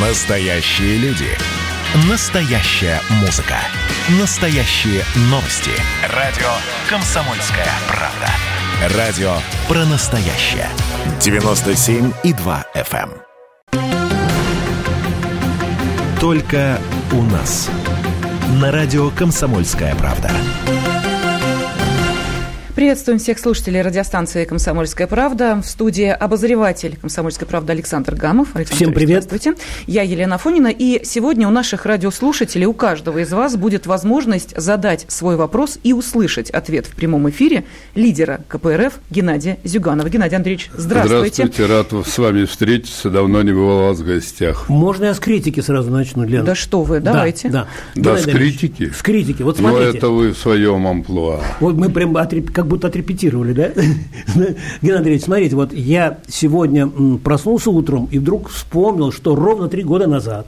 Настоящие люди. Настоящая музыка. Настоящие новости. Радио «Комсомольская правда». Радио про настоящее. 97,2 FM. эм. Только у нас. На радио «Комсомольская правда». Приветствуем всех слушателей радиостанции «Комсомольская правда». В студии обозреватель «Комсомольской правды» Александр Гамов. Александр Всем привет. Здравствуйте. Я Елена Фонина. И сегодня у наших радиослушателей, у каждого из вас будет возможность задать свой вопрос и услышать ответ в прямом эфире лидера КПРФ Геннадия Зюганова. Геннадий Андреевич, здравствуйте. Здравствуйте, рад с вами встретиться. Давно не бывал у вас в гостях. Можно я с критики сразу начну, Лена? Да что вы, Да, давайте. Да, Да, Геннадий с критики? С критики. Вот Но смотрите. это вы в своем амплуа. Вот мы прям отреп- как будто отрепетировали, да? Геннадий Андреевич, смотрите, вот я сегодня проснулся утром и вдруг вспомнил, что ровно три года назад,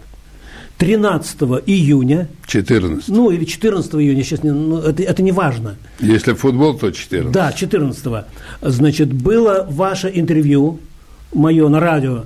13 июня, 14. ну или 14 июня, сейчас не, ну, это, это не важно, Если футбол, то 14. Да, 14 Значит, было ваше интервью, мое на радио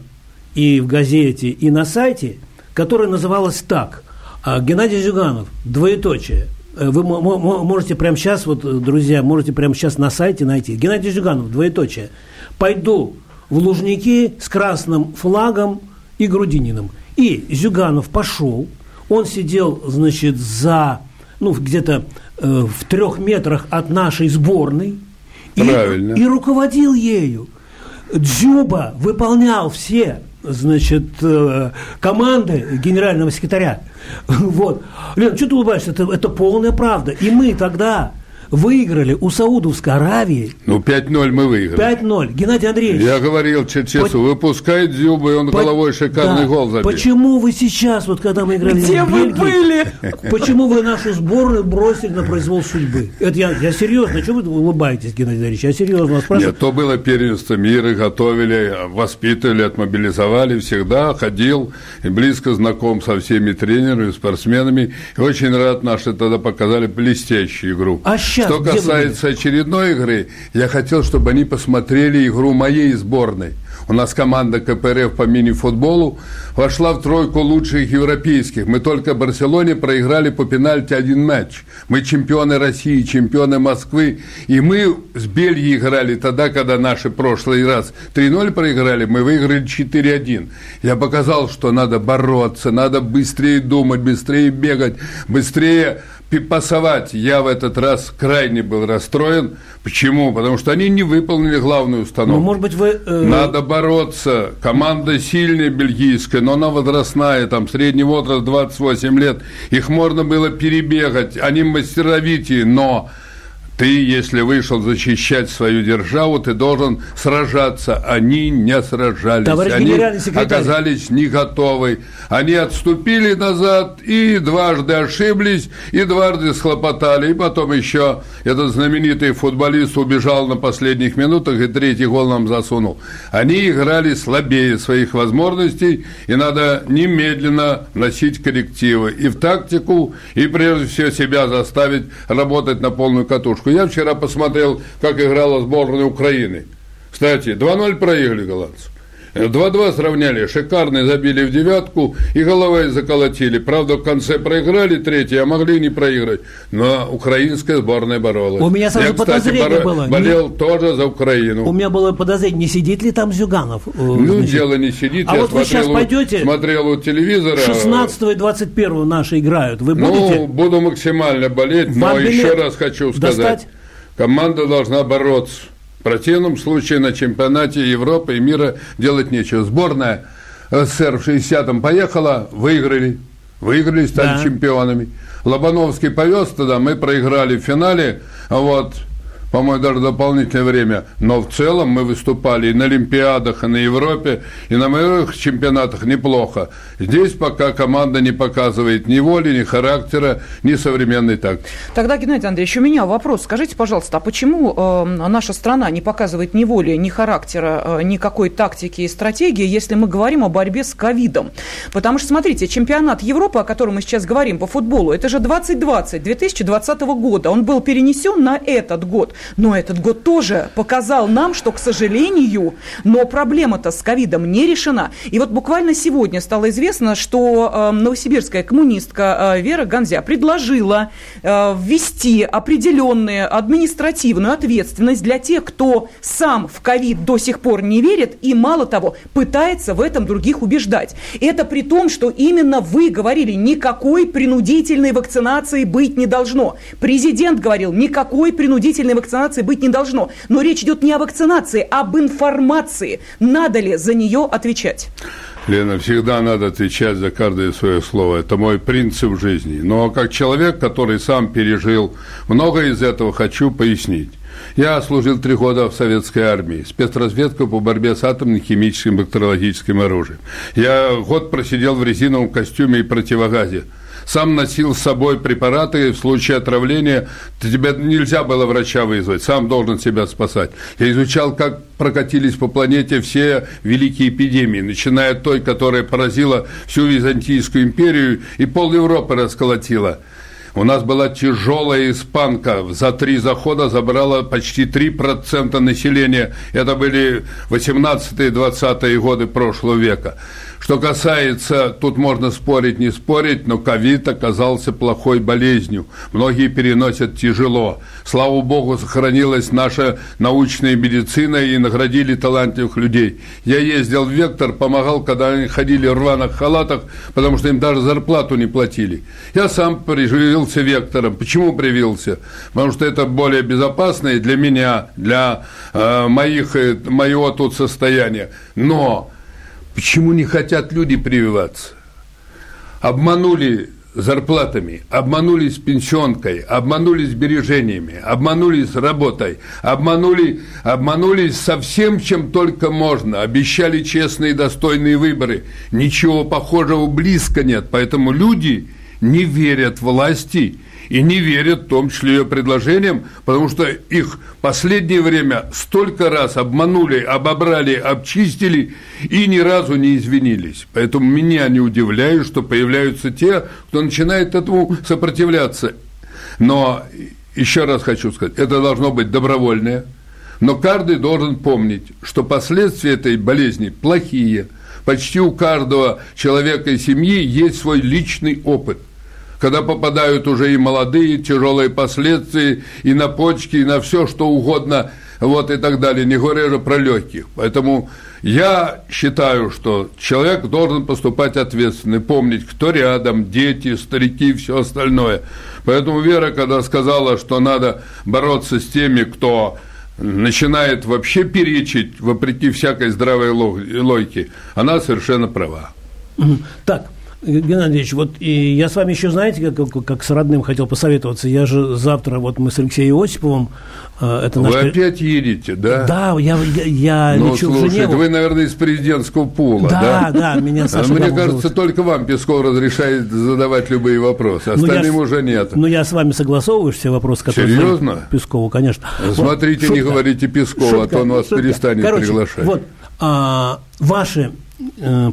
и в газете, и на сайте, которое называлось так. А, Геннадий Зюганов, двоеточие. Э, Вы мо- мо- можете прямо сейчас, вот, э, друзья, можете прямо сейчас на сайте найти. Геннадий Зюганов, двоеточие. Пойду в Лужники с красным флагом и Грудининым. И Зюганов пошел, он сидел, значит, за, ну, где-то э, в трех метрах от нашей сборной. И- Правильно. И, руководил ею. Дзюба выполнял все значит, э, команды генерального секретаря. Вот. Лен, что ты улыбаешься? Это, это полная правда. И мы тогда выиграли у Саудовской Аравии Ну, 5-0 мы выиграли. 5-0. Геннадий Андреевич, Я говорил Черчесу, По- выпускай Дзюбу, и он по- головой шикарный да. гол забил. Почему вы сейчас, вот когда мы играли Где в вы Бельгии, были? Почему вы нашу сборную бросили на произвол судьбы? Это я, я серьезно, что вы улыбаетесь, Геннадий Андреевич? Я серьезно вас спрашиваю. Нет, то было первенство мира, готовили, воспитывали, отмобилизовали, всегда ходил и близко знаком со всеми тренерами, спортсменами. И очень рад, наши тогда показали блестящую игру. А щас Что касается очередной игры, я хотел, чтобы они посмотрели игру моей сборной. У нас команда КПРФ по мини-футболу вошла в тройку лучших европейских. Мы только Барселоне проиграли по пенальти один матч. Мы чемпионы России, чемпионы Москвы. И мы с Бельгией играли тогда, когда наши прошлый раз 3-0 проиграли, мы выиграли 4-1. Я показал, что надо бороться, надо быстрее думать, быстрее бегать, быстрее пасовать. Я в этот раз крайне был расстроен. Почему? Потому что они не выполнили главную установку. Ну, может быть, вы... э, Надо бороться. Команда сильная бельгийская, но она возрастная, там средний возраст 28 лет. Их можно было перебегать. Они мастеровитые, но ты, если вышел защищать свою державу, ты должен сражаться. Они не сражались. Товарищ Они оказались не готовы. Они отступили назад и дважды ошиблись, и дважды схлопотали. И потом еще этот знаменитый футболист убежал на последних минутах и третий гол нам засунул. Они играли слабее своих возможностей, и надо немедленно носить коррективы и в тактику, и прежде всего себя заставить работать на полную катушку. Я вчера посмотрел, как играла сборная Украины. Кстати, 2-0 проиграли голландцы. 2-2 сравняли, шикарно забили в девятку и головой заколотили. Правда, в конце проиграли третье, а могли не проиграть. Но украинская сборная боролась. У меня сразу Я, кстати, подозрение было. болел тоже за Украину. У меня было подозрение, не сидит ли там Зюганов? э, Ну, значит? дело не сидит. А я вот вы смотрел, сейчас у- пойдете? смотрел у телевизора. 16 и 21 наши играют. Вы Ну, будете? буду максимально болеть, но Вам билет еще раз хочу сказать. достать? Команда должна бороться. В противном случае на чемпионате Европы и мира делать нечего. Сборная СССР в 60-м поехала, выиграли. Выиграли, стали Да. чемпионами. Лобановский повез тогда, мы проиграли в финале. Вот по-моему, даже дополнительное время. Но в целом мы выступали и на Олимпиадах, и на Европе, и на мировых чемпионатах неплохо. Здесь пока команда не показывает ни воли, ни характера, ни современной тактики. Тогда, Геннадий Андреевич, у меня вопрос. Скажите, пожалуйста, а почему э, наша страна не показывает ни воли, ни характера, э, никакой тактики и стратегии, если мы говорим о борьбе с ковидом? Потому что, смотрите, чемпионат Европы, о котором мы сейчас говорим по футболу, это же 2020, 2020 года. Он был перенесен на этот год. Но этот год тоже показал нам, что, к сожалению, но проблема-то с ковидом не решена. И вот буквально сегодня стало известно, что э, новосибирская коммунистка э, Вера Ганзя предложила э, ввести определенную административную ответственность для тех, кто сам в ковид до сих пор не верит и, мало того, пытается в этом других убеждать. Это при том, что именно вы говорили, никакой принудительной вакцинации быть не должно. Президент говорил, никакой принудительной вакцинации быть не должно. Но речь идет не о вакцинации, а об информации. Надо ли за нее отвечать? Лена, всегда надо отвечать за каждое свое слово. Это мой принцип жизни. Но как человек, который сам пережил многое из этого, хочу пояснить. Я служил три года в советской армии, спецразведка по борьбе с атомным, химическим, бактериологическим оружием. Я год просидел в резиновом костюме и противогазе сам носил с собой препараты, в случае отравления тебе нельзя было врача вызвать, сам должен себя спасать. Я изучал, как прокатились по планете все великие эпидемии, начиная от той, которая поразила всю Византийскую империю и пол Европы расколотила. У нас была тяжелая испанка, за три захода забрала почти 3% населения. Это были 18-20-е годы прошлого века. Что касается, тут можно спорить, не спорить, но ковид оказался плохой болезнью. Многие переносят тяжело. Слава богу, сохранилась наша научная медицина и наградили талантливых людей. Я ездил в Вектор, помогал, когда они ходили в рваных халатах, потому что им даже зарплату не платили. Я сам привился Вектором. Почему привился? Потому что это более безопасно и для меня, для э, моих, э, моего тут состояния. Но Почему не хотят люди прививаться? Обманули зарплатами, обманули с пенсионкой, обманули сбережениями, обманули с работой, обманули, обманули со всем, чем только можно, обещали честные и достойные выборы. Ничего похожего близко нет, поэтому люди не верят власти и не верят в том числе ее предложениям, потому что их последнее время столько раз обманули, обобрали, обчистили и ни разу не извинились. Поэтому меня не удивляет, что появляются те, кто начинает этому сопротивляться. Но еще раз хочу сказать, это должно быть добровольное, но каждый должен помнить, что последствия этой болезни плохие. Почти у каждого человека и семьи есть свой личный опыт – когда попадают уже и молодые, тяжелые последствия и на почки, и на все, что угодно, вот и так далее, не говоря же про легких. Поэтому я считаю, что человек должен поступать ответственно, помнить, кто рядом, дети, старики все остальное. Поэтому Вера, когда сказала, что надо бороться с теми, кто начинает вообще перечить, вопреки всякой здравой логике, она совершенно права. Так, Геннадий Ильич, вот и я с вами еще, знаете, как, как, как с родным хотел посоветоваться. Я же завтра, вот мы с Алексеем Осиповым, э, это Вы наш... опять едете, да? Да, я, я, я ну, лечу слушайте, в Женеву. вы, наверное, из президентского пула, да? Да, да, меня Саша Мне кажется, зовут. только вам Песков разрешает задавать любые вопросы, ну, остальным я, уже нет. Ну, я с вами согласовываю все вопросы, которые... Серьезно? Пескову, конечно. Смотрите, вот, не говорите Пескову, а то он вас шутка. перестанет Короче, приглашать. вот, а, ваши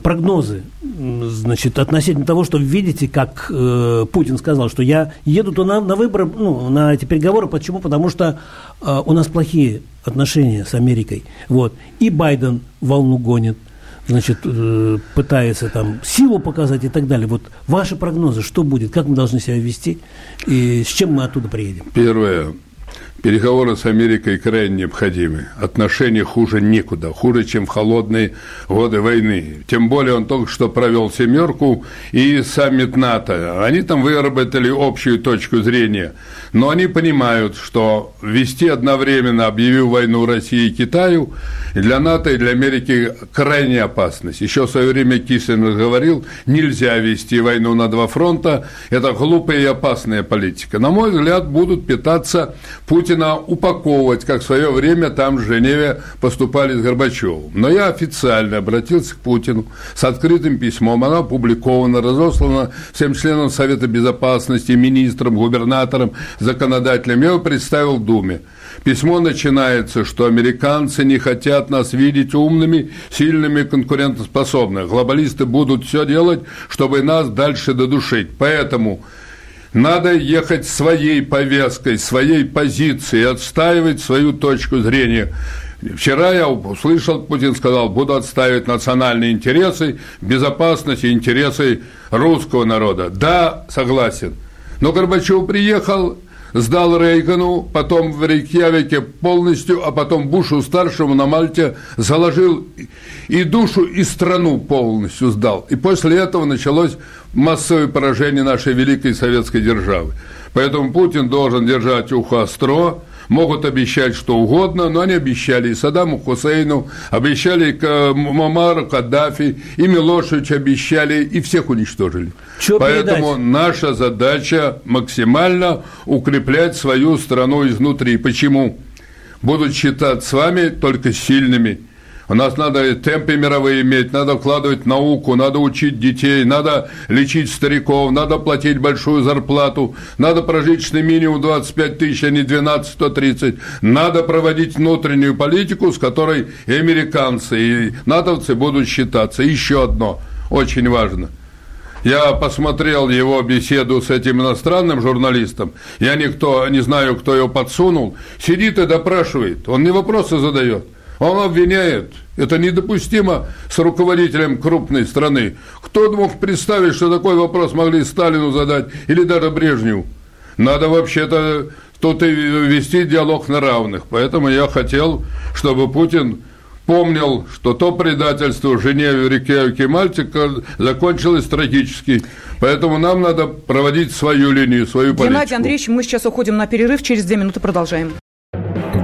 прогнозы, значит, относительно того, что видите, как э, Путин сказал, что я еду то на, на выборы, ну, на эти переговоры, почему? Потому что э, у нас плохие отношения с Америкой, вот, и Байден волну гонит, значит, э, пытается там силу показать и так далее. Вот ваши прогнозы, что будет, как мы должны себя вести и с чем мы оттуда приедем? Первое, Переговоры с Америкой крайне необходимы. Отношения хуже некуда, хуже, чем в холодные годы войны. Тем более он только что провел семерку и саммит НАТО. Они там выработали общую точку зрения. Но они понимают, что вести одновременно, объявив войну России и Китаю, для НАТО, и для Америки крайне опасность. Еще в свое время Киссинджер говорил, нельзя вести войну на два фронта. Это глупая и опасная политика. На мой взгляд, будут питаться Путин Путина упаковывать, как в свое время там в Женеве поступали с Горбачевым. Но я официально обратился к Путину с открытым письмом. Оно опубликовано, разослано всем членам Совета Безопасности, министрам, губернаторам, законодателям. Я его представил Думе. Письмо начинается, что американцы не хотят нас видеть умными, сильными, конкурентоспособными. Глобалисты будут все делать, чтобы нас дальше додушить. Поэтому Надо ехать своей повесткой, своей позицией, отстаивать свою точку зрения. Вчера я услышал, Путин сказал, буду отстаивать национальные интересы, безопасность и интересы русского народа. Да, согласен. Но Горбачев приехал, сдал Рейгану, потом в Рейкьявике полностью, а потом Бушу-старшему на Мальте заложил и душу, и страну полностью сдал. И после этого началось массовое поражение нашей великой советской державы. Поэтому Путин должен держать ухо остро, могут обещать что угодно, но они обещали и Саддаму Хусейну, обещали Мамару Каддафи, и Милошевич обещали, и всех уничтожили. Что Поэтому передать? наша задача максимально укреплять свою страну изнутри. Почему? Будут считать с вами только сильными – у нас надо темпы мировые иметь, надо вкладывать в науку, надо учить детей, надо лечить стариков, надо платить большую зарплату, надо прожиточный минимум 25 тысяч, а не 12 130. Надо проводить внутреннюю политику, с которой и американцы, и натовцы будут считаться. Еще одно, очень важно – я посмотрел его беседу с этим иностранным журналистом. Я никто, не знаю, кто его подсунул. Сидит и допрашивает. Он не вопросы задает. Он обвиняет. Это недопустимо с руководителем крупной страны. Кто мог представить, что такой вопрос могли Сталину задать или даже Брежневу? Надо вообще-то тут и вести диалог на равных. Поэтому я хотел, чтобы Путин помнил, что то предательство в Женеве, Рикеевке и Мальте закончилось трагически. Поэтому нам надо проводить свою линию, свою политику. Геннадий Андреевич, мы сейчас уходим на перерыв, через две минуты продолжаем.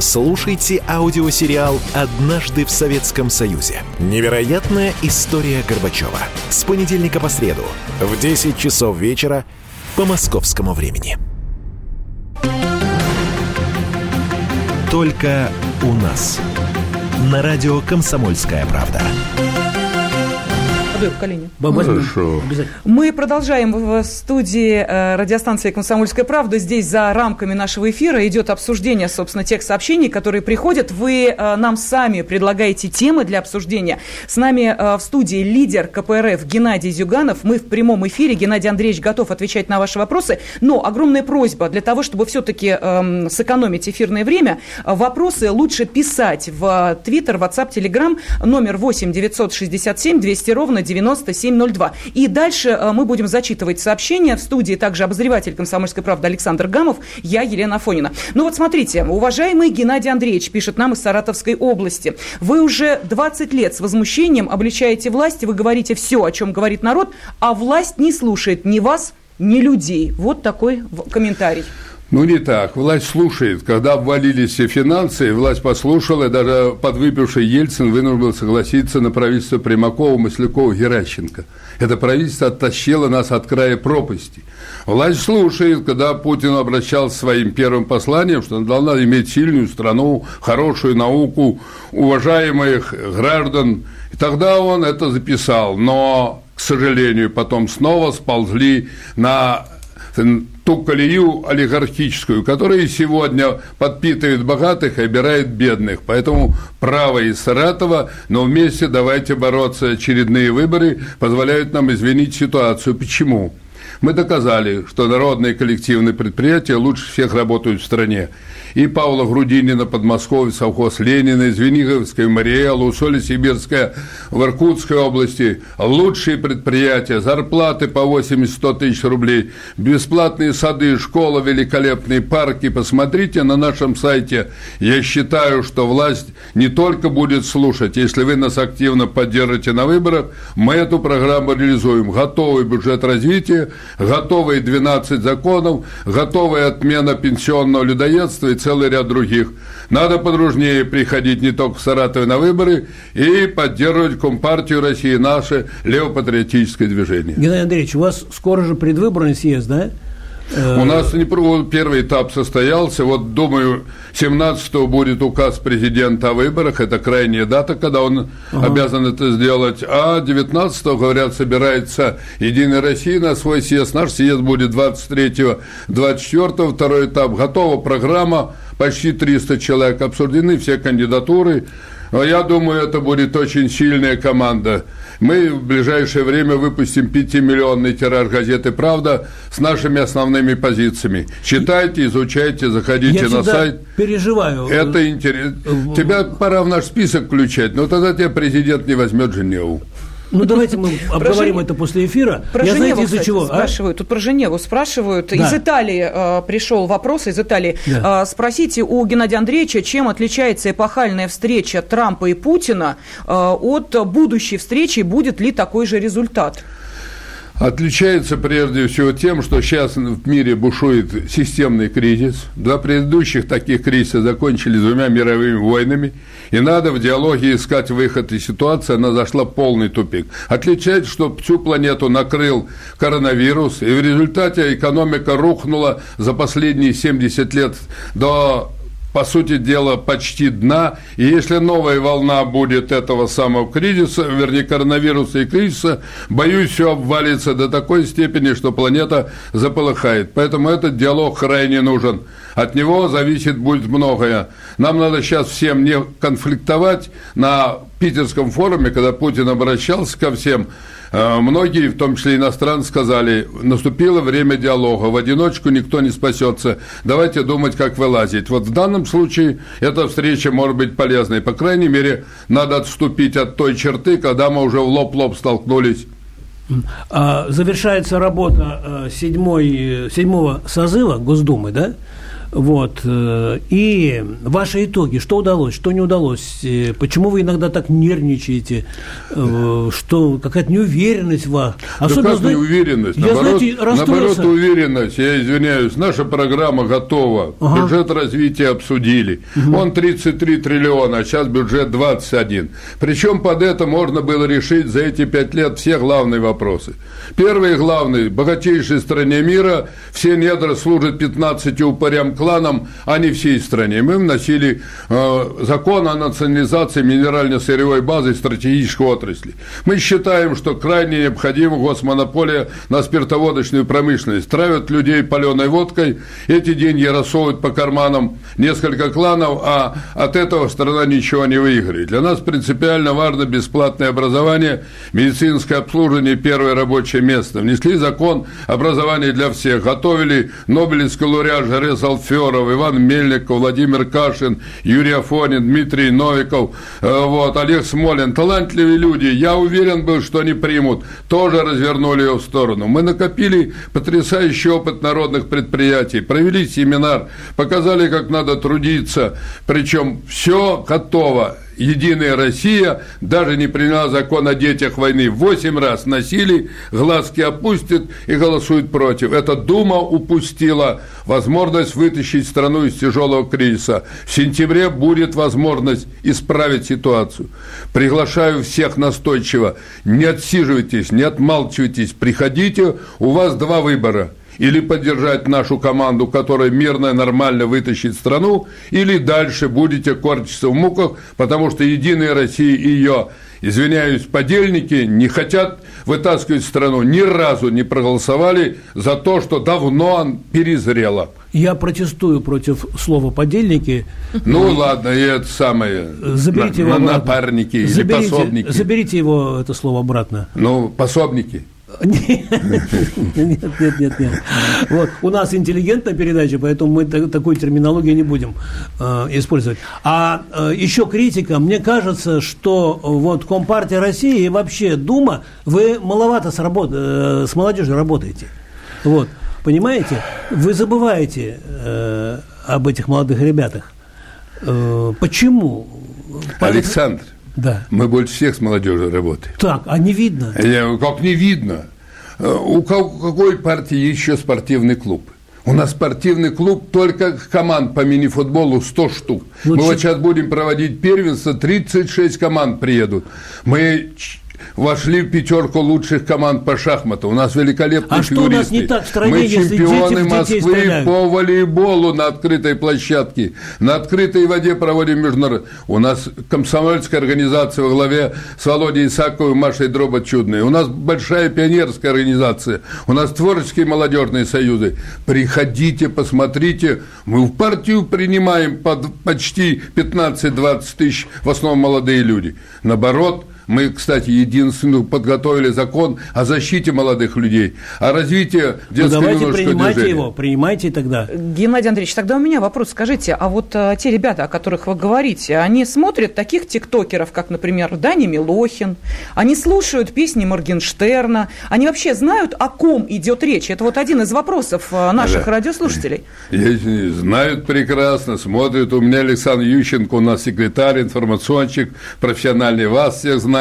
Слушайте аудиосериал «Однажды в Советском Союзе». Невероятная история Горбачева. С понедельника по среду в 10 часов вечера по московскому времени. Только у нас. На радио «Комсомольская правда» в колени. Хорошо. Мы продолжаем в студии э, радиостанции «Комсомольская правда». Здесь за рамками нашего эфира идет обсуждение, собственно, тех сообщений, которые приходят. Вы э, нам сами предлагаете темы для обсуждения. С нами э, в студии лидер КПРФ Геннадий Зюганов. Мы в прямом эфире. Геннадий Андреевич готов отвечать на ваши вопросы. Но огромная просьба для того, чтобы все-таки эм, сэкономить эфирное время, вопросы лучше писать в Твиттер, WhatsApp, Telegram номер 8 967 200 ровно 9702. И дальше э, мы будем зачитывать сообщения. В студии также обозреватель «Комсомольской правды» Александр Гамов, я Елена Афонина. Ну вот смотрите, уважаемый Геннадий Андреевич пишет нам из Саратовской области. Вы уже 20 лет с возмущением обличаете власть, вы говорите все, о чем говорит народ, а власть не слушает ни вас, ни людей. Вот такой комментарий. Ну, не так. Власть слушает. Когда обвалились все финансы, власть послушала, и даже подвыпивший Ельцин вынужден был согласиться на правительство Примакова, Маслякова, Геращенко. Это правительство оттащило нас от края пропасти. Власть слушает, когда Путин обращался своим первым посланием, что она должна иметь сильную страну, хорошую науку, уважаемых граждан. И тогда он это записал. Но, к сожалению, потом снова сползли на ту колею олигархическую, которая сегодня подпитывает богатых и обирает бедных. Поэтому право из Саратова, но вместе давайте бороться. Очередные выборы позволяют нам изменить ситуацию. Почему? Мы доказали, что народные коллективные предприятия лучше всех работают в стране и Павла Грудинина, Подмосковье, совхоз Ленина, Звениговская, Мариэла, Усолье-Сибирская в Иркутской области. Лучшие предприятия, зарплаты по 80-100 тысяч рублей, бесплатные сады, школа, великолепные парки. Посмотрите на нашем сайте. Я считаю, что власть не только будет слушать, если вы нас активно поддержите на выборах, мы эту программу реализуем. Готовый бюджет развития, готовые 12 законов, готовая отмена пенсионного людоедства и целый ряд других. Надо подружнее приходить не только в Саратове на выборы и поддерживать Компартию России, наше левопатриотическое движение. Геннадий Андреевич, у вас скоро же предвыборный съезд, да? У нас не первый этап состоялся. Вот, думаю, 17-го будет указ президента о выборах. Это крайняя дата, когда он ага. обязан это сделать. А 19-го, говорят, собирается Единая Россия на свой съезд. Наш съезд будет 23-го, 24-го. Второй этап. Готова программа. Почти 300 человек обсуждены, все кандидатуры. Я думаю, это будет очень сильная команда. Мы в ближайшее время выпустим пятимиллионный тираж газеты «Правда» с нашими основными позициями. Читайте, изучайте, заходите Я на сайт. переживаю. Это интересно. Тебя пора в наш список включать, но тогда тебя президент не возьмет Женеву. Ну, давайте мы обговорим это после эфира. Про Я Женеву, знаете, из-за чего? А? Спрашивают, а? тут про Женеву спрашивают. Да. Из Италии э, пришел вопрос, из Италии. Да. Э, спросите у Геннадия Андреевича, чем отличается эпохальная встреча Трампа и Путина э, от будущей встречи, будет ли такой же результат? Отличается прежде всего тем, что сейчас в мире бушует системный кризис. Два предыдущих таких кризиса закончились двумя мировыми войнами. И надо в диалоге искать выход из ситуации, она зашла в полный тупик. Отличается, что всю планету накрыл коронавирус, и в результате экономика рухнула за последние 70 лет до по сути дела, почти дна. И если новая волна будет этого самого кризиса, вернее, коронавируса и кризиса, боюсь, все обвалится до такой степени, что планета заполыхает. Поэтому этот диалог крайне нужен. От него зависит будет многое. Нам надо сейчас всем не конфликтовать на питерском форуме, когда Путин обращался ко всем, э, многие, в том числе иностранцы, сказали, наступило время диалога, в одиночку никто не спасется, давайте думать, как вылазить. Вот в данном случае эта встреча может быть полезной. По крайней мере, надо отступить от той черты, когда мы уже в лоб-лоб столкнулись. А, завершается работа э, седьмой, седьмого созыва Госдумы, да? Вот. Э, и ваши итоги, что удалось, что не удалось, э, почему вы иногда так нервничаете, э, что какая-то неуверенность в вас. Особенно, да как знаете, неуверенность? Я, наоборот, знаете, наоборот, уверенность, я извиняюсь, наша программа готова, ага. бюджет развития обсудили, угу. он 33 триллиона, а сейчас бюджет 21. Причем под это можно было решить за эти пять лет все главные вопросы. Первый главный, богатейшей стране мира, все недра служат 15 упырям кланам, а не всей стране. Мы вносили э, закон о национализации минерально-сырьевой базы стратегической отрасли. Мы считаем, что крайне необходима госмонополия на спиртоводочную промышленность. Травят людей паленой водкой, эти деньги рассовывают по карманам несколько кланов, а от этого страна ничего не выиграет. Для нас принципиально важно бесплатное образование, медицинское обслуживание, первое рабочее место. Внесли закон образования для всех, готовили Нобелевский лауреат Жарес Алферов, Федоров, Иван Мельников, Владимир Кашин, Юрий Афонин, Дмитрий Новиков, э, вот, Олег Смолин. Талантливые люди. Я уверен был, что они примут. Тоже развернули ее в сторону. Мы накопили потрясающий опыт народных предприятий, провели семинар, показали, как надо трудиться. Причем все готово. Единая Россия даже не приняла закон о детях войны. Восемь раз носили, глазки опустят и голосуют против. Эта Дума упустила возможность вытащить страну из тяжелого кризиса. В сентябре будет возможность исправить ситуацию. Приглашаю всех настойчиво. Не отсиживайтесь, не отмалчивайтесь. Приходите, у вас два выбора – или поддержать нашу команду, которая мирно и нормально вытащит страну, или дальше будете корчиться в муках, потому что Единая Россия и ее извиняюсь, подельники не хотят вытаскивать страну, ни разу не проголосовали за то, что давно перезрело. Я протестую против слова «подельники». Ну, и... ладно, и это самое, заберите на, его на, напарники заберите, или пособники. Заберите его, это слово, обратно. Ну, пособники. Нет, нет, нет, нет. Вот, у нас интеллигентная передача, поэтому мы такую терминологию не будем э, использовать. А э, еще критика. Мне кажется, что вот Компартия России и вообще Дума, вы маловато с, работ, э, с молодежью работаете. Вот, понимаете? Вы забываете э, об этих молодых ребятах. Э, почему? Александр, да. Мы больше всех с молодежью работаем. Так, а не видно? Я, как не видно? Э, у какой партии еще спортивный клуб? У нас спортивный клуб только команд по мини-футболу 100 штук. Ну, Мы ч... вот сейчас будем проводить первенство, 36 команд приедут. Мы вошли в пятерку лучших команд по шахмату. У нас великолепные а что у нас не так в стране, Мы если чемпионы дети Москвы стреляют? по волейболу на открытой площадке. На открытой воде проводим международный. У нас комсомольская организация во главе с Володей Исаковым, Машей Дробот чудной. У нас большая пионерская организация. У нас творческие молодежные союзы. Приходите, посмотрите. Мы в партию принимаем под почти 15-20 тысяч, в основном молодые люди. Наоборот, мы, кстати, единственную подготовили закон о защите молодых людей, о развитии Ну, детского давайте юношеского принимайте движения. его, принимайте тогда. Геннадий Андреевич, тогда у меня вопрос. Скажите, а вот а, те ребята, о которых вы говорите, они смотрят таких тиктокеров, как, например, Дани Милохин, они слушают песни Моргенштерна, они вообще знают, о ком идет речь? Это вот один из вопросов а, наших Да. радиослушателей. Знают прекрасно, смотрят. У меня Александр Ющенко, у нас секретарь, информационщик, профессиональный, вас всех знает.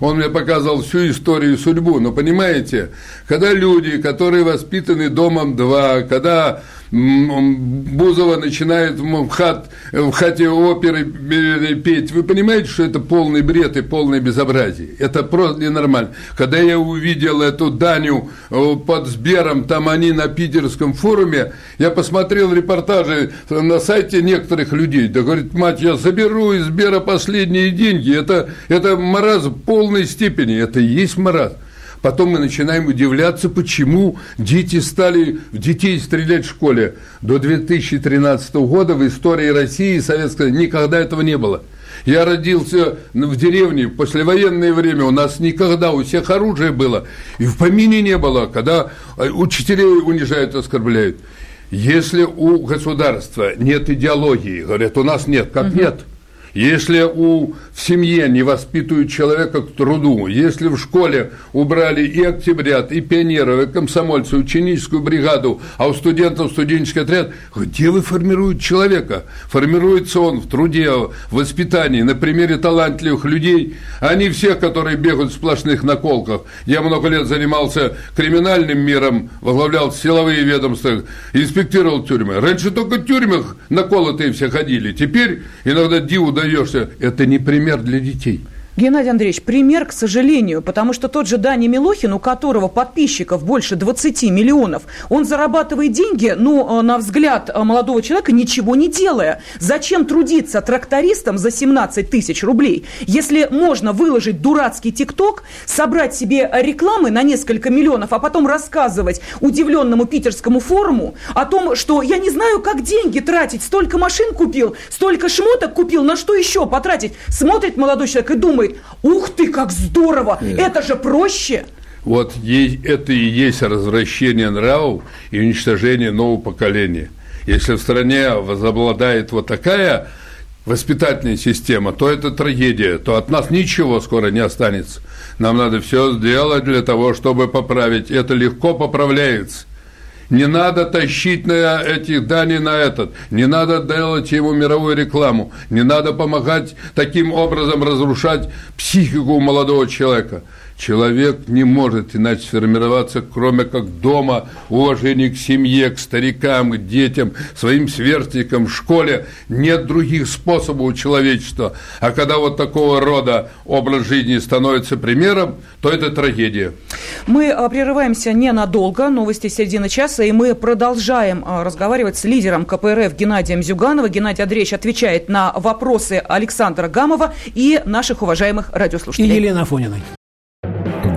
Он мне показывал всю историю и судьбу. Но понимаете, когда люди, которые воспитаны домом два, когда Бузова начинает в, хат, в хате оперы э, петь, вы понимаете, что это полный бред и полное безобразие. Это просто ненормально. Когда я увидел эту Даню э, под Сбером, там они на питерском форуме, я посмотрел репортажи на сайте некоторых людей. Да говорит, мать, я заберу из Сбера последние деньги. Это, это маразм полной степени. Это и есть маразм. Потом мы начинаем удивляться, почему дети стали в детей стрелять в школе. До 2013 года в истории России и Советской никогда этого не было. Я родился в деревне в послевоенное время, у нас никогда, у всех оружие было, и в помине не было, когда э, учителей унижают, оскорбляют. Если у государства нет идеологии, говорят, у нас нет, как нет? Если у, в семье не воспитывают человека к труду, если в школе убрали и октябрят, и пионеров, и комсомольцев, ученическую бригаду, а у студентов студенческий отряд, где вы формируете человека? Формируется он в труде, в воспитании, на примере талантливых людей, а не всех, которые бегают в сплошных наколках. Я много лет занимался криминальным миром, возглавлял силовые ведомства, инспектировал тюрьмы. Раньше только в тюрьмах наколотые все ходили, теперь иногда диву даешься, это не пример для детей. Геннадий Андреевич, пример, к сожалению, потому что тот же Дани Милохин, у которого подписчиков больше 20 миллионов, он зарабатывает деньги, ну, на взгляд э, молодого человека, ничего не делая. Зачем трудиться трактористом за 17 тысяч рублей, если можно выложить дурацкий ТикТок, собрать себе рекламы на несколько миллионов, а потом рассказывать удивленному питерскому форуму о том, что я не знаю, как деньги тратить, столько машин купил, столько шмоток купил, на что еще потратить? Смотрит молодой человек и думает, ух ты, как здорово, это же проще. Вот это и есть развращение нравов и уничтожение нового поколения. Если в стране возобладает вот такая воспитательная система, то это трагедия, то от нас ничего скоро не останется. Нам надо все сделать для того, чтобы поправить. Это легко поправляется. Не надо тащить на этих Дани на этот, не надо делать ему мировую рекламу, не надо помогать таким образом разрушать психику молодого человека. Человек не может иначе сформироваться, кроме как дома, уважение к семье, к старикам, к детям, своим сверстникам, в школе. Нет других способов у человечества. А когда вот такого рода образ жизни становится примером, то это трагедия. Мы а, прерываемся ненадолго, новости середины часа, и мы продолжаем а, разговаривать с лидером КПРФ Геннадием Зюганова. Геннадий Андреевич отвечает на вопросы Александра Гамова и наших уважаемых И радиослушателей. Елена Афониной.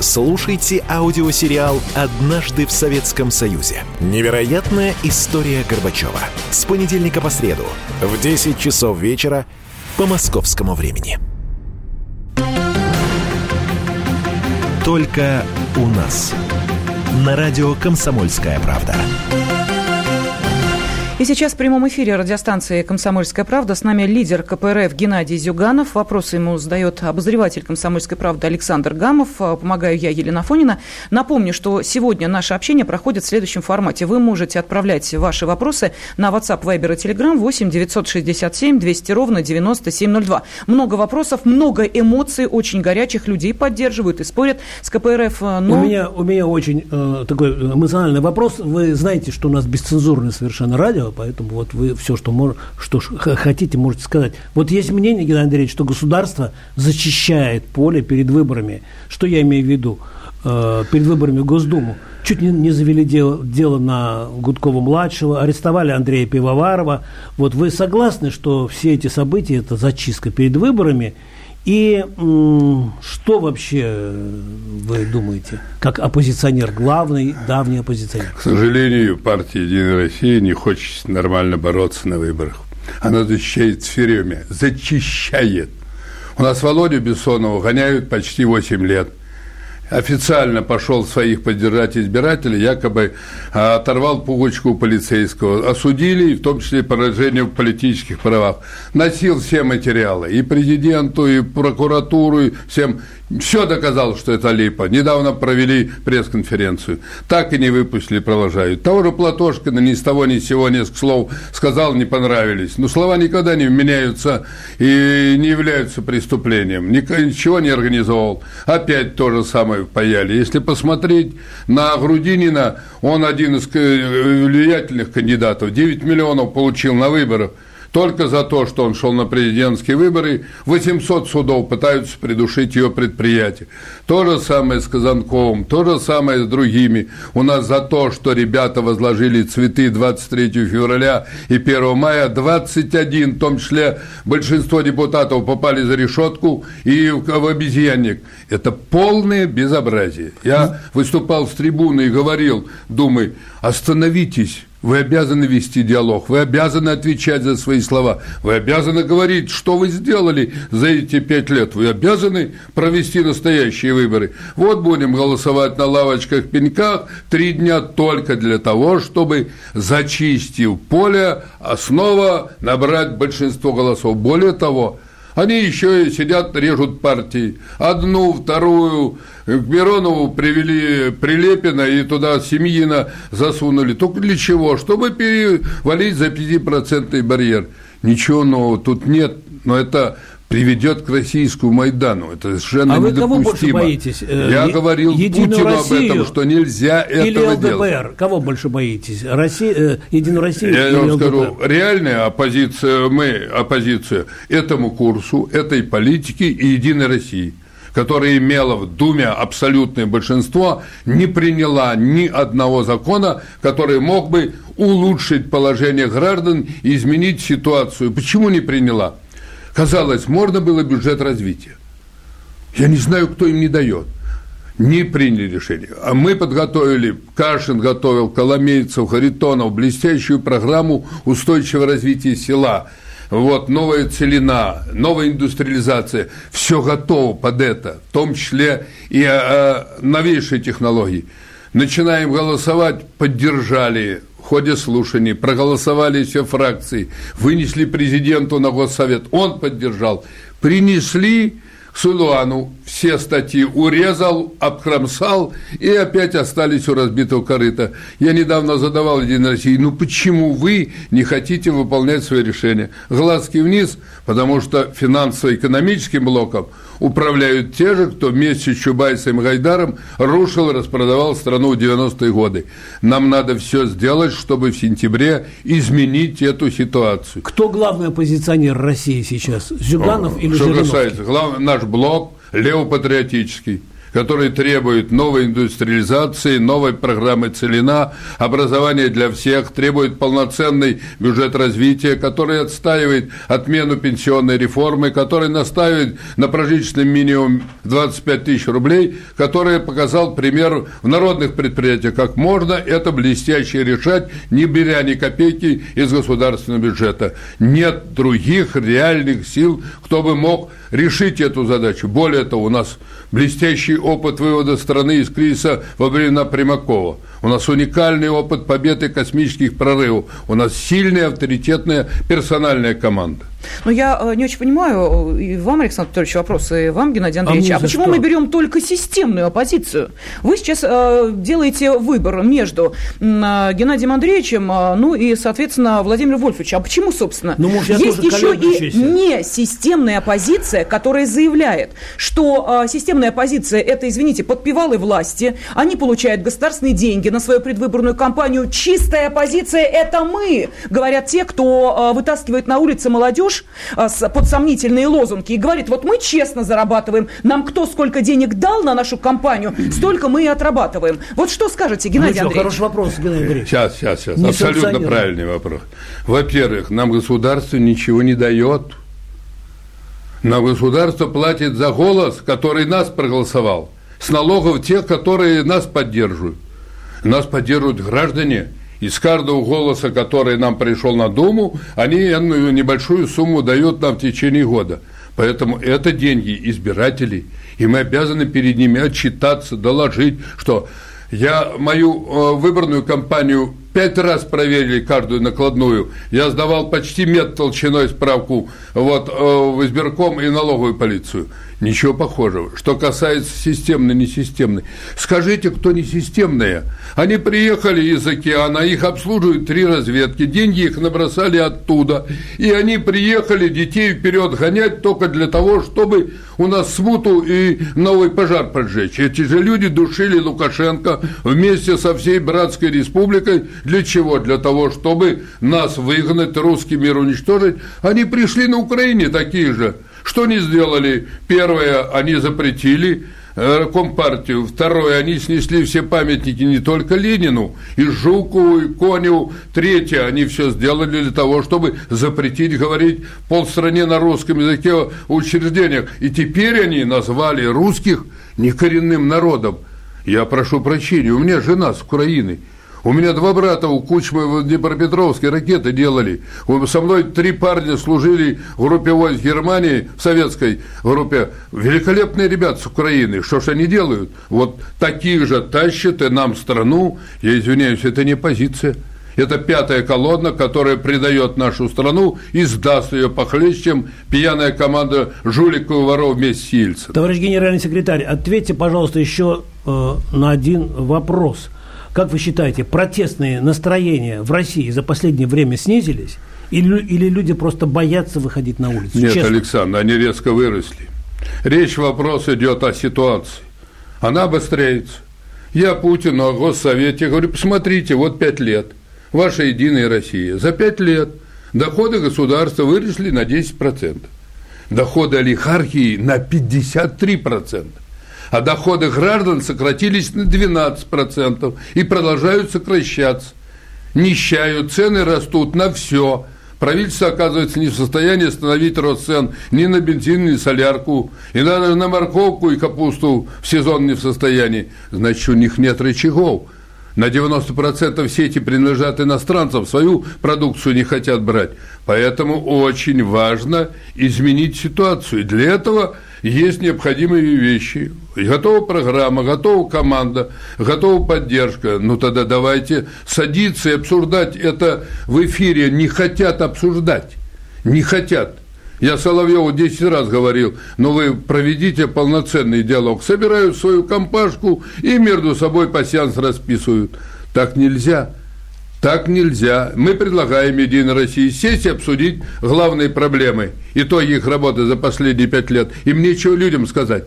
Слушайте аудиосериал «Однажды в Советском Союзе». Невероятная история Горбачева. С понедельника по среду в 10 часов вечера по московскому времени. Только у нас. На радио «Комсомольская правда». И сейчас в прямом эфире радиостанции «Комсомольская правда» с нами лидер КПРФ Геннадий Зюганов. Вопросы ему задает обозреватель «Комсомольской правды» Александр Гамов. Помогаю я, Елена Фонина. Напомню, что сегодня наше общение проходит в следующем формате. Вы можете отправлять ваши вопросы на WhatsApp, Viber и Telegram 8 967 200 ровно 9702. Много вопросов, много эмоций, очень горячих людей поддерживают и спорят с КПРФ. Но... У, меня, у меня очень э, такой эмоциональный вопрос. Вы знаете, что у нас бесцензурное совершенно радио поэтому вот вы все, что, мож, что хотите, можете сказать. Вот есть мнение, Геннадий Андреевич, что государство зачищает поле перед выборами. Что я имею в виду? Э, перед выборами в Госдуму. Чуть не, не завели дело, дело на Гудкова-младшего, арестовали Андрея Пивоварова. Вот вы согласны, что все эти события – это зачистка перед выборами – и что вообще вы думаете, как оппозиционер, главный, давний оппозиционер? К сожалению, партия «Единая Россия» не хочет нормально бороться на выборах. Она защищает все время, зачищает. У нас Володю Бессонова гоняют почти 8 лет официально пошел своих поддержать избирателей, якобы а, оторвал пуговичку полицейского. Осудили, в том числе поражение в политических правах. Носил все материалы, и президенту, и прокуратуру, и всем все доказал, что это липа. Недавно провели пресс-конференцию. Так и не выпустили, продолжают. Того же Платошкина ни с того ни с сего несколько слов сказал, не понравились. Но слова никогда не меняются и не являются преступлением. Ничего не организовал. Опять то же самое паяли. Если посмотреть на Грудинина, он один из э, влиятельных кандидатов. 9 миллионов получил на выборах. Только за то, что он шел на президентские выборы, 800 судов пытаются придушить ее предприятие. То же самое с Казанковым, то же самое с другими. У нас за то, что ребята возложили цветы 23 февраля и 1 мая, 21, в том числе большинство депутатов попали за решетку и в обезьянник. Это полное безобразие. Я выступал с трибуны и говорил, думай, остановитесь, вы обязаны вести диалог, вы обязаны отвечать за свои слова, вы обязаны говорить, что вы сделали за эти пять лет, вы обязаны провести настоящие выборы. Вот будем голосовать на лавочках-пеньках три дня только для того, чтобы, зачистив поле, снова набрать большинство голосов. Более того, они еще и сидят, режут партии. Одну, вторую. К Миронову привели Прилепина и туда Семьина засунули. Только для чего? Чтобы перевалить за 5% барьер. Ничего нового тут нет. Но это приведет к российскому Майдану. Это совершенно а вы недопустимо. кого больше боитесь? Я е- говорил Путину Россию об этом, что нельзя или этого ЛДПР? делать. Кого больше боитесь? Россия, э, Единую Россию Я или вам ЛДПР? скажу, реальная оппозиция, мы оппозиция этому курсу, этой политике и Единой России которая имела в Думе абсолютное большинство, не приняла ни одного закона, который мог бы улучшить положение граждан и изменить ситуацию. Почему не приняла? Казалось, можно было бюджет развития. Я не знаю, кто им не дает. Не приняли решение. А мы подготовили, Кашин готовил, Коломейцев, Харитонов, блестящую программу устойчивого развития села. Вот, новая целина, новая индустриализация. Все готово под это, в том числе и а, новейшие технологии. Начинаем голосовать, поддержали. Ходе слушаний, проголосовали все фракции, вынесли президенту на госсовет, он поддержал, принесли Сулуану. Все статьи урезал, обкромсал. И опять остались у разбитого корыта. Я недавно задавал Единой России, ну почему вы не хотите выполнять свои решения? Глазки вниз, потому что финансово-экономическим блоком управляют те же, кто вместе с Чубайсом и Гайдаром рушил и распродавал страну в 90-е годы. Нам надо все сделать, чтобы в сентябре изменить эту ситуацию. Кто главный оппозиционер России сейчас? Зюганов О, или Что Жириновский? касается, главный, наш блок левопатриотический который требует новой индустриализации, новой программы целина, образования для всех, требует полноценный бюджет развития, который отстаивает отмену пенсионной реформы, который настаивает на прожиточном минимум 25 тысяч рублей, который показал пример в народных предприятиях, как можно это блестяще решать, не беря ни копейки из государственного бюджета. Нет других реальных сил, кто бы мог решить эту задачу. Более того, у нас блестящий опыт вывода страны из кризиса во времена Примакова. У нас уникальный опыт победы космических прорывов. У нас сильная, авторитетная персональная команда. Но я э, не очень понимаю, э, и вам, Александр Петрович, вопрос, и вам, Геннадий а Андреевич, а, а почему что? мы берем только системную оппозицию? Вы сейчас э, делаете выбор между э, Геннадием Андреевичем, э, ну и, соответственно, Владимиром Вольфовичем. А почему, собственно? Ну, может, Есть еще и не системная оппозиция, которая заявляет, что э, системная оппозиция – это, извините, подпевалы власти, они получают государственные деньги на свою предвыборную кампанию. Чистая оппозиция – это мы, говорят те, кто э, вытаскивает на улице молодежь, а, под сомнительные лозунги и говорит, вот мы честно зарабатываем, нам кто сколько денег дал на нашу компанию, столько мы и отрабатываем. Вот что скажете, Геннадий ну, Андреевич? Хороший вопрос, Геннадий Андреевич. Сейчас, сейчас, сейчас. Не Абсолютно правильный вопрос. Во-первых, нам государство ничего не дает. Нам государство платит за голос, который нас проголосовал, с налогов тех, которые нас поддерживают. Нас поддерживают граждане, из каждого голоса, который нам пришел на Думу, они небольшую сумму дают нам в течение года. Поэтому это деньги избирателей, и мы обязаны перед ними отчитаться, доложить, что я мою э, выборную кампанию пять раз проверили каждую накладную. Я сдавал почти метр толщиной справку вот, э, в избирком и налоговую полицию. Ничего похожего. Что касается системной, несистемной. Скажите, кто несистемная? Они приехали из океана, их обслуживают три разведки, деньги их набросали оттуда. И они приехали детей вперед гонять только для того, чтобы у нас смуту и новый пожар поджечь. Эти же люди душили Лукашенко вместе со всей братской республикой. Для чего? Для того, чтобы нас выгнать, русский мир уничтожить. Они пришли на Украине такие же что они сделали? Первое, они запретили э, Компартию. Второе, они снесли все памятники не только Ленину, и Жуку, и Коню. Третье, они все сделали для того, чтобы запретить говорить полстране на русском языке в учреждениях. И теперь они назвали русских некоренным народом. Я прошу прощения, у меня жена с Украины – у меня два брата у Кучмы в Днепропетровске ракеты делали. Со мной три парня служили в группе войск Германии, в советской группе. Великолепные ребята с Украины. Что ж они делают? Вот таких же тащат и нам страну. Я извиняюсь, это не позиция. Это пятая колонна, которая предает нашу страну и сдаст ее похлеще, чем пьяная команда жуликов и воров вместе с Ельцином. Товарищ генеральный секретарь, ответьте, пожалуйста, еще э, на один вопрос – как вы считаете, протестные настроения в России за последнее время снизились? Или, или люди просто боятся выходить на улицу? Нет, Честно. Александр, они резко выросли. Речь, вопрос идет о ситуации. Она обостряется. Я Путину о Госсовете говорю, посмотрите, вот пять лет. Ваша Единая Россия. За пять лет доходы государства выросли на 10%. Доходы олигархии на 53% а доходы граждан сократились на 12% и продолжают сокращаться. Нищают, цены растут на все. Правительство, оказывается, не в состоянии остановить рост цен ни на бензин, ни на солярку, и даже на морковку и капусту в сезон не в состоянии. Значит, у них нет рычагов. На 90% сети принадлежат иностранцам, свою продукцию не хотят брать. Поэтому очень важно изменить ситуацию. И для этого есть необходимые вещи. Готова программа, готова команда, готова поддержка. Ну тогда давайте садиться и обсуждать это в эфире. Не хотят обсуждать. Не хотят. Я Соловьеву 10 раз говорил, но вы проведите полноценный диалог. Собирают свою компашку и между собой пассианс расписывают. Так нельзя. Так нельзя. Мы предлагаем Единой России сесть и обсудить главные проблемы, итоги их работы за последние пять лет. Им нечего людям сказать.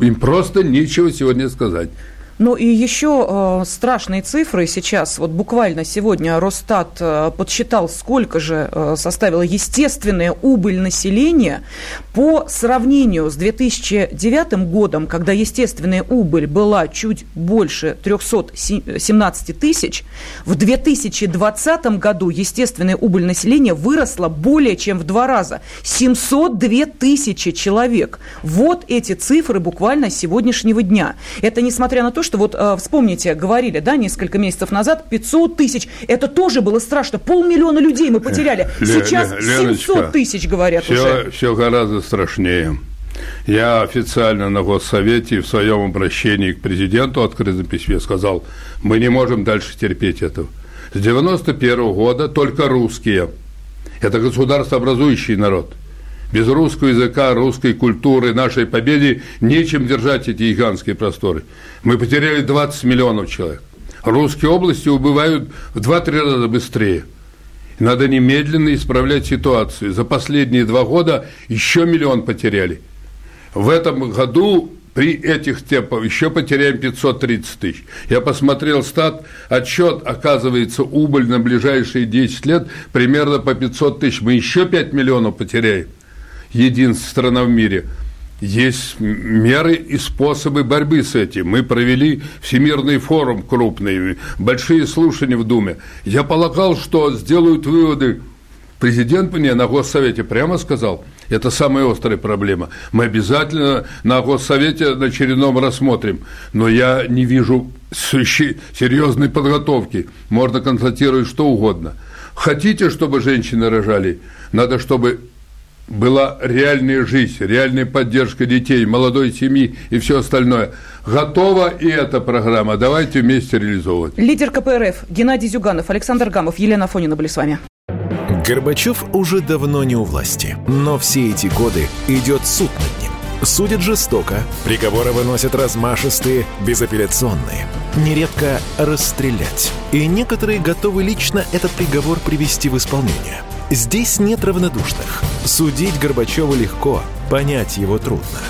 Им просто нечего сегодня сказать. Ну и еще э, страшные цифры сейчас. Вот буквально сегодня Росстат э, подсчитал, сколько же э, составила естественная убыль населения по сравнению с 2009 годом, когда естественная убыль была чуть больше 317 тысяч. В 2020 году естественная убыль населения выросла более чем в два раза. 702 тысячи человек. Вот эти цифры буквально сегодняшнего дня. Это несмотря на то, что вот э, вспомните, говорили, да, несколько месяцев назад, 500 тысяч, это тоже было страшно, полмиллиона людей мы потеряли, сейчас Леночка, 700 тысяч, говорят все, уже. Все гораздо страшнее. Я официально на Госсовете в своем обращении к президенту открытом письме сказал, мы не можем дальше терпеть этого. С 91 -го года только русские. Это государствообразующий народ. Без русского языка, русской культуры, нашей победе нечем держать эти гигантские просторы. Мы потеряли 20 миллионов человек. Русские области убывают в 2-3 раза быстрее. Надо немедленно исправлять ситуацию. За последние два года еще миллион потеряли – в этом году при этих темпах еще потеряем 530 тысяч. Я посмотрел стат, отчет, оказывается, убыль на ближайшие 10 лет примерно по 500 тысяч. Мы еще 5 миллионов потеряем. Единственная страна в мире. Есть меры и способы борьбы с этим. Мы провели Всемирный форум крупный, большие слушания в Думе. Я полагал, что сделают выводы Президент мне на Госсовете прямо сказал, это самая острая проблема. Мы обязательно на Госсовете на очередном рассмотрим. Но я не вижу серьезной подготовки. Можно констатировать что угодно. Хотите, чтобы женщины рожали? Надо, чтобы была реальная жизнь, реальная поддержка детей, молодой семьи и все остальное. Готова и эта программа. Давайте вместе реализовывать. Лидер КПРФ Геннадий Зюганов, Александр Гамов, Елена Фонина были с вами. Горбачев уже давно не у власти, но все эти годы идет суд над ним. Судят жестоко, приговоры выносят размашистые, безапелляционные. Нередко расстрелять. И некоторые готовы лично этот приговор привести в исполнение. Здесь нет равнодушных. Судить Горбачева легко, понять его трудно.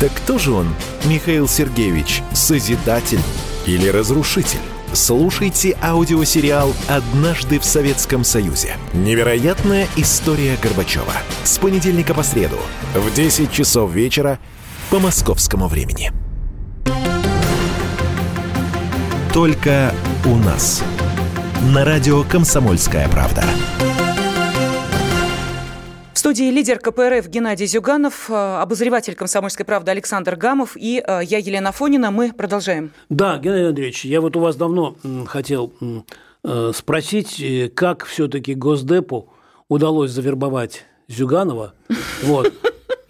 Так кто же он, Михаил Сергеевич, созидатель или разрушитель? слушайте аудиосериал «Однажды в Советском Союзе». Невероятная история Горбачева. С понедельника по среду в 10 часов вечера по московскому времени. Только у нас. На радио «Комсомольская правда» студии лидер КПРФ Геннадий Зюганов, э, обозреватель «Комсомольской правды» Александр Гамов и э, я, Елена Фонина. Мы продолжаем. Да, Геннадий Андреевич, я вот у вас давно хотел э, спросить, как все-таки Госдепу удалось завербовать Зюганова. Вот.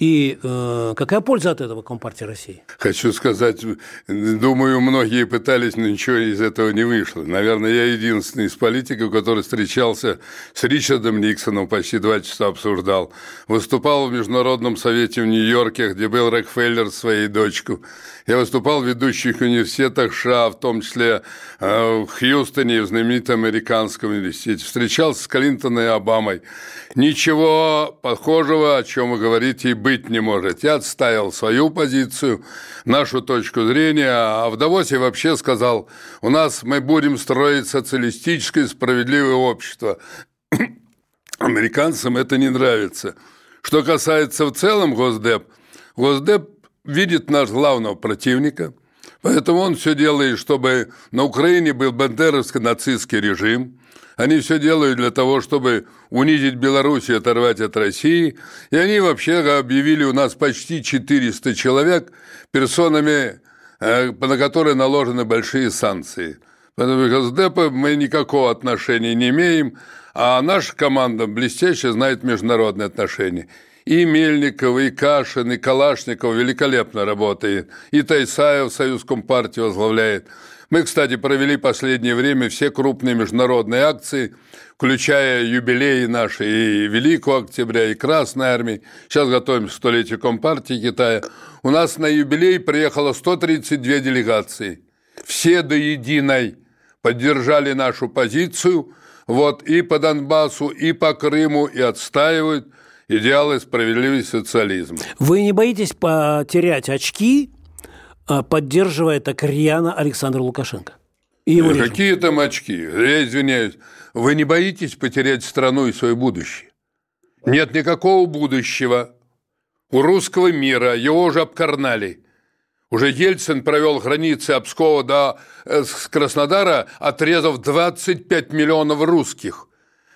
И э, какая польза от этого Компартии России? Хочу сказать, думаю, многие пытались, но ничего из этого не вышло. Наверное, я единственный из политиков, который встречался с Ричардом Никсоном, почти два часа обсуждал. Выступал в Международном совете в Нью-Йорке, где был Рокфеллер своей дочку. Я выступал в ведущих университетах США, в том числе э, в Хьюстоне, в знаменитом американском университете. Встречался с Клинтоном и Обамой. Ничего похожего, о чем вы говорите, и быть не может. Я отставил свою позицию, нашу точку зрения, а в Давосе вообще сказал, у нас мы будем строить социалистическое справедливое общество. Американцам это не нравится. Что касается в целом Госдеп, Госдеп видит наш главного противника, поэтому он все делает, чтобы на Украине был бандеровско-нацистский режим. Они все делают для того, чтобы унизить Беларусь и оторвать от России. И они вообще объявили у нас почти 400 человек персонами, э, на которые наложены большие санкции. Поэтому к Госдепу мы никакого отношения не имеем, а наша команда блестяще знает международные отношения. И Мельников, и Кашин, и Калашников великолепно работает. И Тайсаев Союз Компартии возглавляет. Мы, кстати, провели последнее время все крупные международные акции, включая юбилеи наши и Великого Октября, и Красной Армии. Сейчас готовим к столетию Компартии Китая. У нас на юбилей приехало 132 делегации. Все до единой поддержали нашу позицию вот, и по Донбассу, и по Крыму, и отстаивают – идеалы справедливый социализм. Вы не боитесь потерять очки, поддерживая так рьяно Александра Лукашенко? И его Какие там очки? Я извиняюсь. Вы не боитесь потерять страну и свое будущее? Нет никакого будущего. У русского мира его уже обкарнали. Уже Ельцин провел границы Обскова до э, Краснодара, отрезав 25 миллионов русских.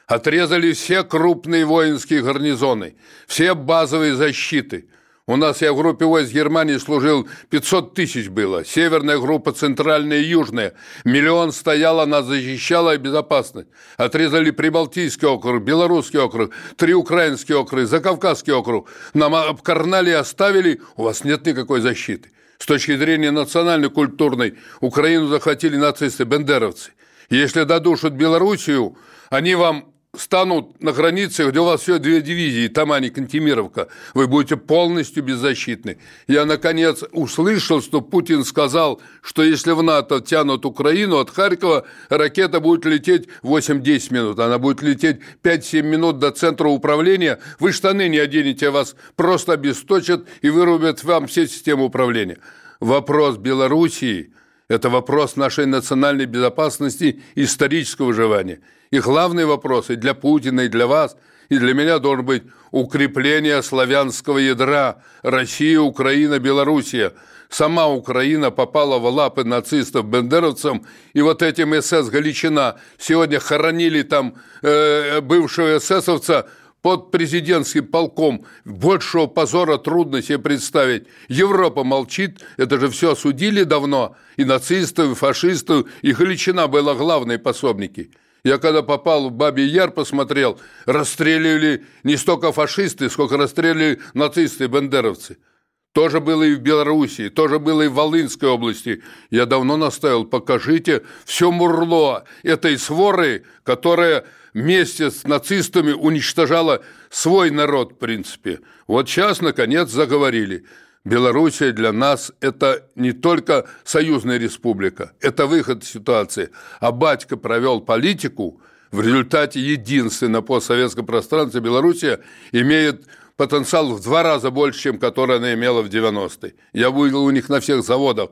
Отрезали все крупные воинские гарнизоны, все базовые защиты. У нас я в группе войск Германии служил, 500 тысяч было. Северная группа, центральная и южная. Миллион стояла, нас защищала и безопасность. Отрезали Прибалтийский округ, Белорусский округ, три украинские округа, Закавказский округ. Нам обкарнали и оставили, у вас нет никакой защиты. С точки зрения национально-культурной, Украину захватили нацисты-бендеровцы. Если додушат Белоруссию, они вам станут на границе, где у вас все две дивизии, Тамани, Кантемировка, вы будете полностью беззащитны. Я, наконец, услышал, что Путин сказал, что если в НАТО тянут Украину от Харькова, ракета будет лететь 8-10 минут, она будет лететь 5-7 минут до центра управления, вы штаны не оденете, вас просто обесточат и вырубят вам все системы управления. Вопрос Белоруссии – это вопрос нашей национальной безопасности и исторического выживания – и главный вопрос и для Путина, и для вас, и для меня должен быть укрепление славянского ядра Россия, Украина, Белоруссия. Сама Украина попала в лапы нацистов, бендеровцам, и вот этим СС Галичина сегодня хоронили там э, бывшего эсэсовца под президентским полком. Большего позора трудно себе представить. Европа молчит, это же все осудили давно. И нацистов, и фашистов, и Галичина была главные пособники – я когда попал в Бабий Яр, посмотрел, расстреливали не столько фашисты, сколько расстреливали нацисты и бандеровцы. Тоже было и в Белоруссии, тоже было и в Волынской области. Я давно наставил, покажите все мурло этой своры, которая вместе с нацистами уничтожала свой народ, в принципе. Вот сейчас, наконец, заговорили – Белоруссия для нас – это не только союзная республика, это выход из ситуации. А батька провел политику, в результате единственно постсоветском пространстве Белоруссия имеет потенциал в два раза больше, чем который она имела в 90-е. Я увидел у них на всех заводах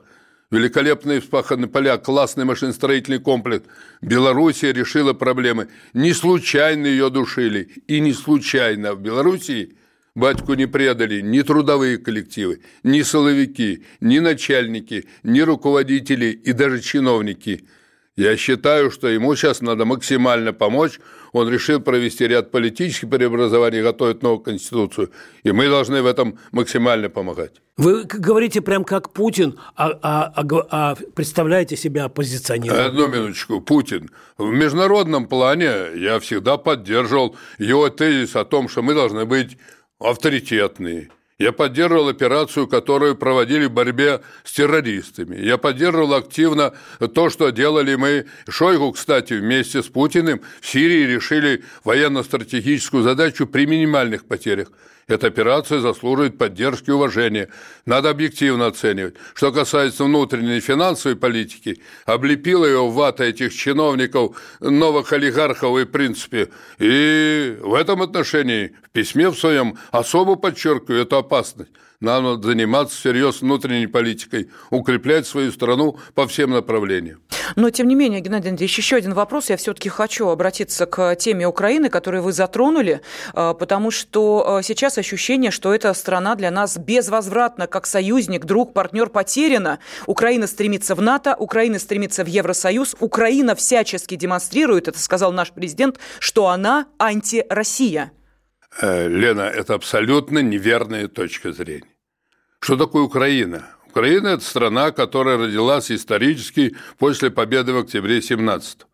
великолепные вспаханные поля, классный машиностроительный комплекс. Белоруссия решила проблемы. Не случайно ее душили. И не случайно в Белоруссии – Батьку не предали ни трудовые коллективы, ни соловики, ни начальники, ни руководители и даже чиновники. Я считаю, что ему сейчас надо максимально помочь. Он решил провести ряд политических преобразований, готовить новую конституцию. И мы должны в этом максимально помогать. Вы говорите прям как Путин, а, а, а, а представляете себя оппозиционером. Одну минуточку. Путин. В международном плане я всегда поддерживал его тезис о том, что мы должны быть авторитетные. Я поддерживал операцию, которую проводили в борьбе с террористами. Я поддерживал активно то, что делали мы. Шойгу, кстати, вместе с Путиным в Сирии решили военно-стратегическую задачу при минимальных потерях. Эта операция заслуживает поддержки и уважения. Надо объективно оценивать. Что касается внутренней финансовой политики, облепила ее вата этих чиновников, новых олигархов и принципе. И в этом отношении в письме в своем особо подчеркиваю эту опасность. Нам надо заниматься всерьез внутренней политикой, укреплять свою страну по всем направлениям. Но, тем не менее, Геннадий Андреевич, еще один вопрос. Я все-таки хочу обратиться к теме Украины, которую вы затронули, а, потому что а, сейчас ощущение, что эта страна для нас безвозвратно, как союзник, друг, партнер потеряна. Украина стремится в НАТО, Украина стремится в Евросоюз, Украина всячески демонстрирует, это сказал наш президент, что она антироссия. Э, Лена, это абсолютно неверная точка зрения. Что такое Украина? Украина – это страна, которая родилась исторически после победы в октябре 17 -го.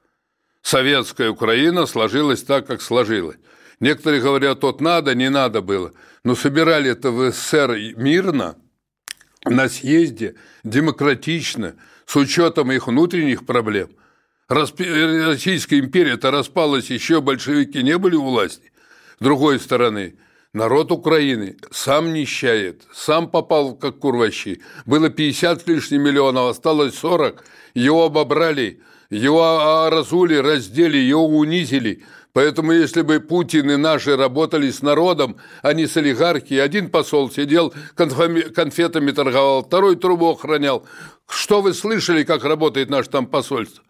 Советская Украина сложилась так, как сложилась. Некоторые говорят, тут надо, не надо было. Но собирали это в СССР мирно, на съезде, демократично, с учетом их внутренних проблем. Российская империя-то распалась, еще большевики не были у власти. С другой стороны – Народ Украины сам нищает, сам попал как курващи. Было 50 с лишним миллионов, осталось 40. Его обобрали, его разули, раздели, его унизили. Поэтому если бы Путин и наши работали с народом, а не с олигархией, один посол сидел, конфетами торговал, второй трубу охранял. Что вы слышали, как работает наше там посольство?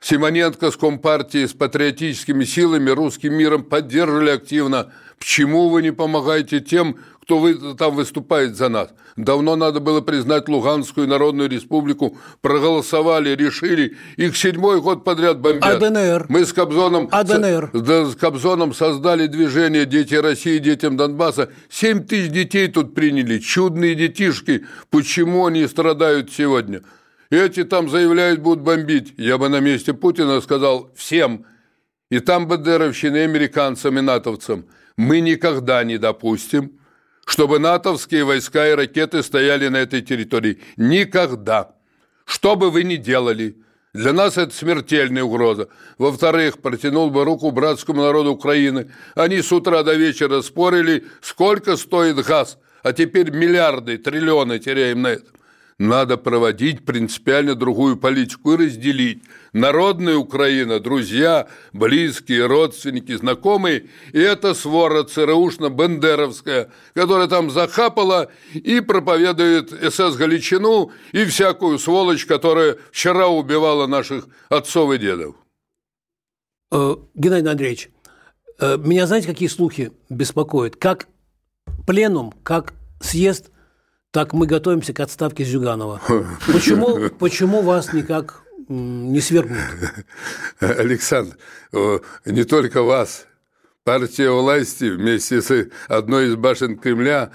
Симоненко с Компартией, с патриотическими силами, русским миром поддерживали активно. Почему вы не помогаете тем, кто вы, там выступает за нас. Давно надо было признать Луганскую Народную Республику. Проголосовали, решили. Их седьмой год подряд бомбят. АДНР. Мы с Кобзоном, АДНР. С, да, с Кобзоном создали движение «Дети России, детям Донбасса». Семь тысяч детей тут приняли. Чудные детишки. Почему они страдают сегодня? Эти там заявляют, будут бомбить. Я бы на месте Путина сказал всем, и там бандеровщины, и американцам, и натовцам, мы никогда не допустим, чтобы натовские войска и ракеты стояли на этой территории. Никогда. Что бы вы ни делали, для нас это смертельная угроза. Во-вторых, протянул бы руку братскому народу Украины. Они с утра до вечера спорили, сколько стоит газ, а теперь миллиарды, триллионы теряем на этом. Надо проводить принципиально другую политику и разделить. Народная Украина, друзья, близкие, родственники, знакомые, и это свора ЦРУшно-бендеровская, которая там захапала и проповедует СС Галичину и всякую сволочь, которая вчера убивала наших отцов и дедов. Э, Геннадий Андреевич, э, меня знаете, какие слухи беспокоят? Как пленум, как съезд – так мы готовимся к отставке Зюганова. Почему, почему вас никак не свергнут? Александр, не только вас. Партия власти вместе с одной из башен Кремля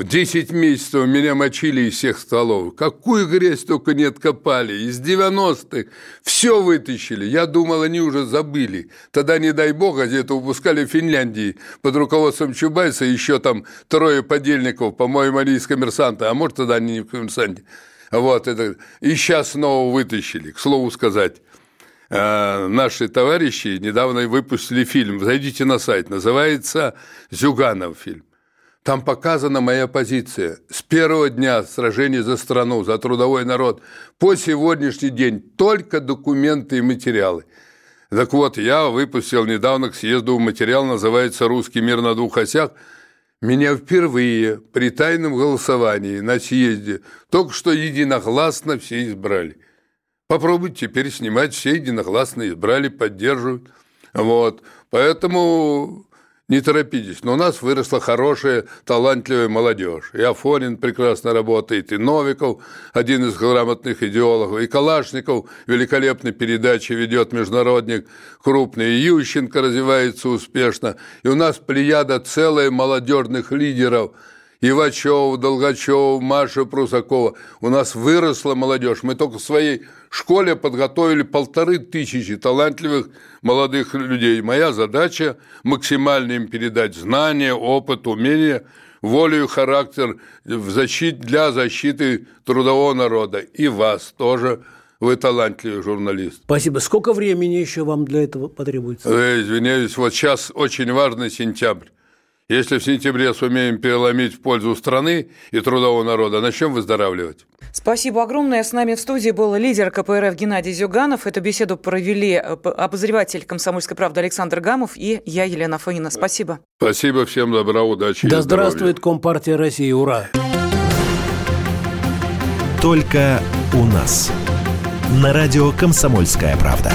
Десять месяцев меня мочили из всех столов. Какую грязь только не откопали. Из 90-х все вытащили. Я думал, они уже забыли. Тогда, не дай бог, газету выпускали в Финляндии под руководством Чубайса. Еще там трое подельников, по-моему, они из коммерсанта. А может, тогда они не в коммерсанте. Вот это. И сейчас снова вытащили. К слову сказать, э, наши товарищи недавно выпустили фильм. Зайдите на сайт. Называется «Зюганов» фильм. Там показана моя позиция. С первого дня сражения за страну, за трудовой народ, по сегодняшний день только документы и материалы. Так вот, я выпустил недавно к съезду материал, называется «Русский мир на двух осях». Меня впервые при тайном голосовании на съезде только что единогласно все избрали. Попробуйте теперь снимать, все единогласно избрали, поддерживают. Вот. Поэтому не торопитесь, но у нас выросла хорошая, талантливая молодежь. И Афонин прекрасно работает, и Новиков, один из грамотных идеологов, и Калашников великолепной передачи ведет международник крупный, и Ющенко развивается успешно. И у нас плеяда целая молодежных лидеров – Ивачев, Долгачев, Маша Прусакова. У нас выросла молодежь. Мы только в своей школе подготовили полторы тысячи талантливых молодых людей. Моя задача – максимально им передать знания, опыт, умения, волю и характер в защите, для защиты трудового народа. И вас тоже вы талантливый журналист. Спасибо. Сколько времени еще вам для этого потребуется? Э, извиняюсь, вот сейчас очень важный сентябрь. Если в сентябре сумеем переломить в пользу страны и трудового народа, начнем выздоравливать. Спасибо огромное. С нами в студии был лидер КПРФ Геннадий Зюганов. Эту беседу провели э, обозреватель «Комсомольской правды» Александр Гамов и я, Елена Фаина. Спасибо. Спасибо, всем добра, удачи Да здравствует Компартия России, ура! Только у нас. На радио «Комсомольская правда».